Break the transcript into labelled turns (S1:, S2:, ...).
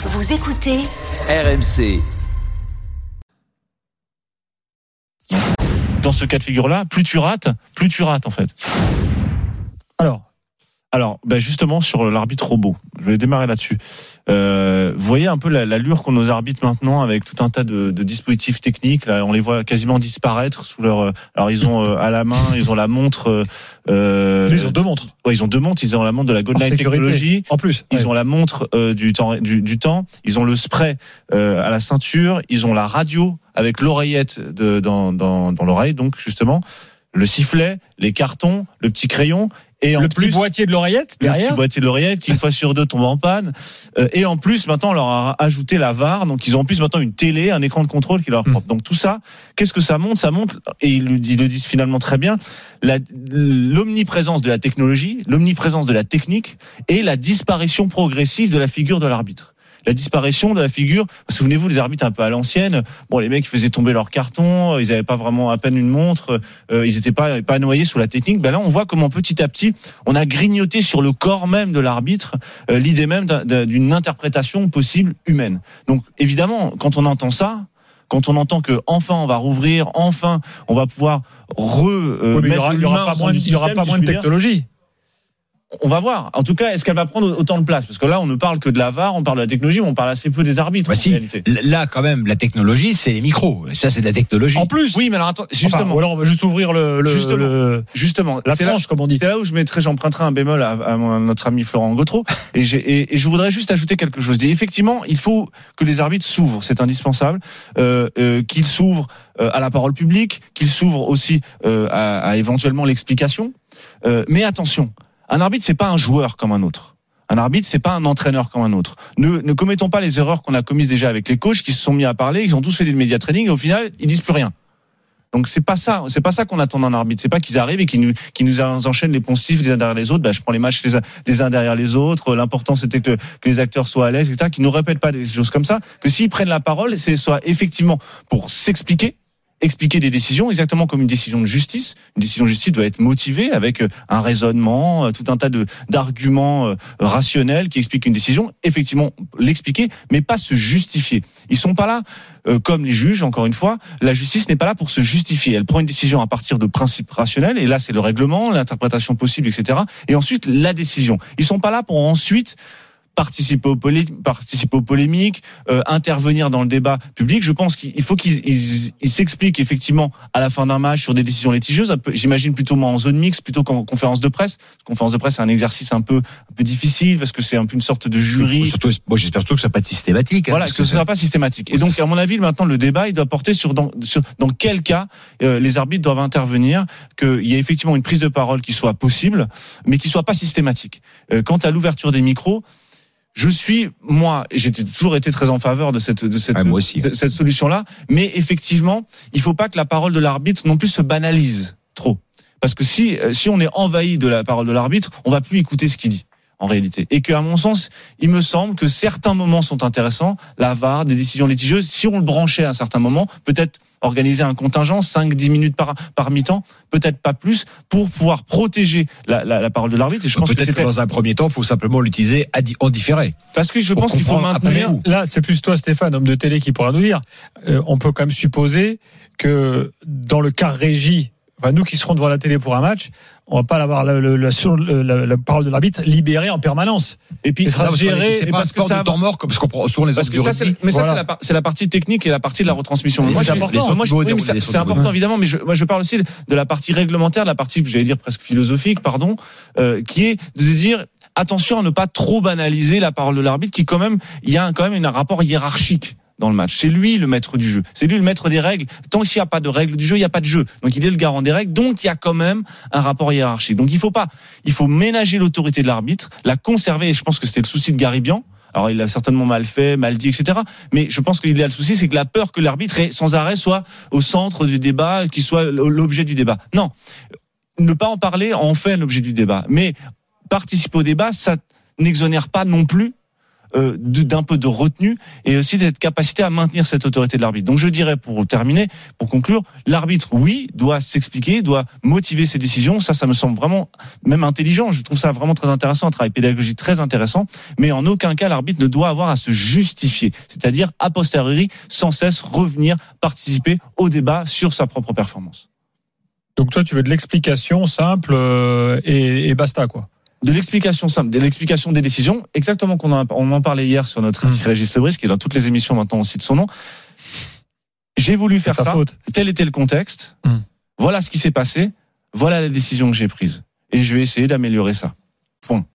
S1: Vous écoutez
S2: RMC.
S3: Dans ce cas de figure-là, plus tu rates, plus tu rates en fait.
S4: Alors,
S3: ben justement sur l'arbitre robot, je vais démarrer là-dessus. Euh, vous voyez un peu la- l'allure qu'ont nos arbitres maintenant avec tout un tas de, de dispositifs techniques. Là, on les voit quasiment disparaître sous leur. euh, Alors ils ont euh, à la main, ils ont la montre. euh, euh,
S4: ils ont deux montres.
S3: ouais, ils ont deux montres. Ils ont la montre de la
S4: sécurité.
S3: Technology.
S4: En plus.
S3: Ils
S4: ouais.
S3: ont la montre euh, du temps, du, du temps. Ils ont le spray euh, à la ceinture. Ils ont la radio avec l'oreillette dans, dans, dans l'oreille, donc justement le sifflet, les cartons, le petit crayon et en
S4: le
S3: plus
S4: petit boîtier de l'oreillette
S3: le
S4: derrière.
S3: petit boîtier de l'oreillette qui une fois sur deux tombe en panne. Euh, et en plus maintenant on leur a ajouté la VAR, donc ils ont en plus maintenant une télé, un écran de contrôle qui leur est
S4: Mm.
S3: propre. Donc tout ça, qu'est-ce que ça montre? Ça montre et ils, le- ils le disent finalement très bien l'omniprésence de la technologie, l'omniprésence de la technique et la disparition progressive de la figure de l'arbitre. La disparition de la figure. Souvenez-vous, les arbitres un peu à l'ancienne. Bon, les mecs ils faisaient tomber leur carton, ils n'avaient pas vraiment à peine une montre, euh, ils n'étaient pas pas noyés sous la technique. Ben là, on voit comment petit à petit, on a grignoté sur le corps même de l'arbitre euh, l'idée même d'un- d'un- d'une interprétation possible humaine. Donc, évidemment, quand on entend ça. Quand on entend que enfin on va rouvrir, enfin on va pouvoir re euh,
S4: Oui, mais il y
S3: mettre
S4: aura, il y
S3: l'humain
S4: aura
S3: au
S4: pas
S3: centre
S4: moins, il y aura pas moins de technologie.
S3: On va voir. En tout cas, est-ce qu'elle va prendre autant de place? Parce que là, on ne parle que de la VAR, on parle de la technologie, mais on parle assez peu des arbitres
S5: Bah
S3: en
S5: si.
S3: réalité.
S5: Là, quand même, la technologie, c'est les micros. Ça, c'est de la technologie.
S4: En plus.
S3: Oui, mais alors attends,
S4: Enfin,
S3: justement,
S4: ou alors on va juste ouvrir le, le-
S3: Justement.
S4: le-
S3: justement,
S4: la
S3: là-
S4: planche, comme on dit.
S3: C'est là où je mettrai, j'emprunterai un bémol à, à mon- notre ami Florent Gautreau. Et, j'ai- et, et je voudrais juste ajouter quelque chose. Et effectivement, il faut que les arbitres s'ouvrent, c'est indispensable, euh, euh, qu'ils s'ouvrent euh, à la parole publique, qu'ils s'ouvrent aussi euh, à, à éventuellement l'explication. Euh, mais attention, un arbitre c'est pas un joueur comme un autre. Un arbitre, c'est pas un entraîneur comme un autre. Ne, ne commettons pas les erreurs qu'on a commises déjà avec les coachs qui se sont mis à parler, ils ont tous fait des média training et au final, ils disent plus rien. Donc c'est pas ça, c'est pas ça qu'on attend d'un arbitre. C'est pas qu'ils arrivent et qu'ils nous, qu'ils nous enchaînent les poncifs les uns derrière les autres. Bah, je prends les matchs les uns, des uns derrière les autres. L'important c'était que, que les acteurs soient à l'aise, etc. Qu'ils nous répètent pas des choses comme ça. Que s'ils prennent la parole, c'est soit effectivement pour s'expliquer, expliquer des décisions exactement comme une décision de justice. Une décision de justice doit être motivée avec euh, un raisonnement, euh, tout un tas de d'arguments euh, rationnels qui expliquent une décision. Effectivement, l'expliquer, mais pas se justifier. Ils sont pas là comme les juges. Encore une fois, la justice n'est pas là pour se justifier. Elle prend une décision à partir de principes rationnels. Et là, c'est le règlement, l'interprétation possible, etc. Et ensuite, la décision. Ils sont pas là pour ensuite participer aux, participer aux polémiques, euh, intervenir dans le débat public. Je pense qu'il faut qu'ils ils- ils s'expliquent effectivement à la fin d'un match sur des décisions litigieuses. J'imagine plutôt moi en zone mixte plutôt qu'en conférence de presse. Parce conférence de presse, c'est un exercice un peu, un peu difficile parce que c'est un peu une sorte de jury.
S5: Surtout, moi, j'espère surtout que ça ne pas systématique. hein,
S3: Voilà, que ce ne soit pas systématique. Et donc, à mon avis, maintenant, le débat, il doit porter sur dans, sur, dans quel cas euh, les arbitres doivent intervenir, qu'il y ait effectivement une prise de parole qui soit possible, mais qui soit pas systématique. Euh, quant à l'ouverture des micros, je suis, moi, j'ai toujours été très en faveur de cette, de cette,
S5: Ah,
S3: cette solution-là, mais effectivement, il faut pas que la parole de l'arbitre non plus se banalise trop. Parce que si, euh, si on est envahi de la parole de l'arbitre, on va plus écouter ce qu'il dit en réalité. Et que, à mon sens, il me semble que certains moments sont intéressants. La VAR, des décisions litigieuses, si on le branchait à un certain moment, peut-être organiser un contingent, 5-10 minutes par, par mi-temps, peut-être pas plus, pour pouvoir protéger la, la, la parole de l'arbitre. Et je pense que
S5: Peut-être que
S3: c'était
S5: dans un premier temps, il faut simplement l'utiliser en différé.
S3: parce que je pense qu'il faut
S5: après
S3: maintenir.
S4: Là, c'est plus toi, Stéphane, homme de télé, qui pourra nous dire. Euh, on peut quand même supposer que dans le cas régie, enfin, nous qui serons devant la télé pour un match, on va pas avoir la, la- la- la- la- la parole de l'arbitre libérée en permanence.
S3: Et puis,
S4: Il sera géré
S5: C'est
S3: et
S5: pas un
S3: parce que ça
S5: de temps mort, comme parce qu'on prend souvent les
S3: Parce que ça, mais ça,
S4: Voilà.
S3: c'est la, par- c'est la partie technique et la partie de la retransmission.
S5: Mais
S3: moi,
S5: c'est
S3: j'ai-
S5: important.
S3: moi, je-
S5: Les
S3: oui, mais
S5: autres
S3: ça-
S5: des
S3: c'est important évidemment, mais je, moi, je parle aussi de la partie réglementaire, de la partie, j'allais dire presque philosophique, pardon, euh, qui est de dire attention à ne pas trop banaliser la parole de l'arbitre, qui quand même, il y a quand même un rapport hiérarchique dans le match. C'est lui le maître du jeu. C'est lui le maître des règles. Tant qu'il n'y a pas de règles du jeu, il n'y a pas de jeu. Donc il est le garant des règles. Donc il y a quand même un rapport hiérarchique. Donc il faut pas, il faut ménager l'autorité de l'arbitre, la conserver. Et je pense que c'était le souci de Garibian. Alors il a certainement mal fait, mal dit, etc. Mais je pense y a le souci, c'est que la peur que l'arbitre ait sans arrêt soit au centre du débat, qu'il soit l'objet du débat. Non, ne pas en parler en fait l'objet du débat. Mais participer au débat, ça n'exonère pas non plus euh, d'un peu de retenue et aussi d'être capacité à maintenir cette autorité de l'arbitre. Donc je dirais pour terminer, pour conclure, l'arbitre, oui, doit s'expliquer, doit motiver ses décisions. Ça, ça me semble vraiment même intelligent. Je trouve ça vraiment très intéressant, un travail pédagogique très intéressant. Mais en aucun cas, l'arbitre ne doit avoir à se justifier, c'est-à-dire a posteriori, sans cesse revenir participer au débat sur sa propre performance.
S4: Donc toi, tu veux de l'explication simple euh, et, et basta quoi.
S3: De l'explication simple, de l'explication des décisions, exactement qu'on en, on en parlait hier sur notre
S4: Mm.
S3: Régis Lebris, qui est dans toutes les émissions maintenant on cite son nom. J'ai voulu faire ça,
S4: faute.
S3: tel était le contexte,
S4: Mm.
S3: voilà ce qui s'est passé, voilà les décisions que j'ai prises. Et je vais essayer d'améliorer ça. Point.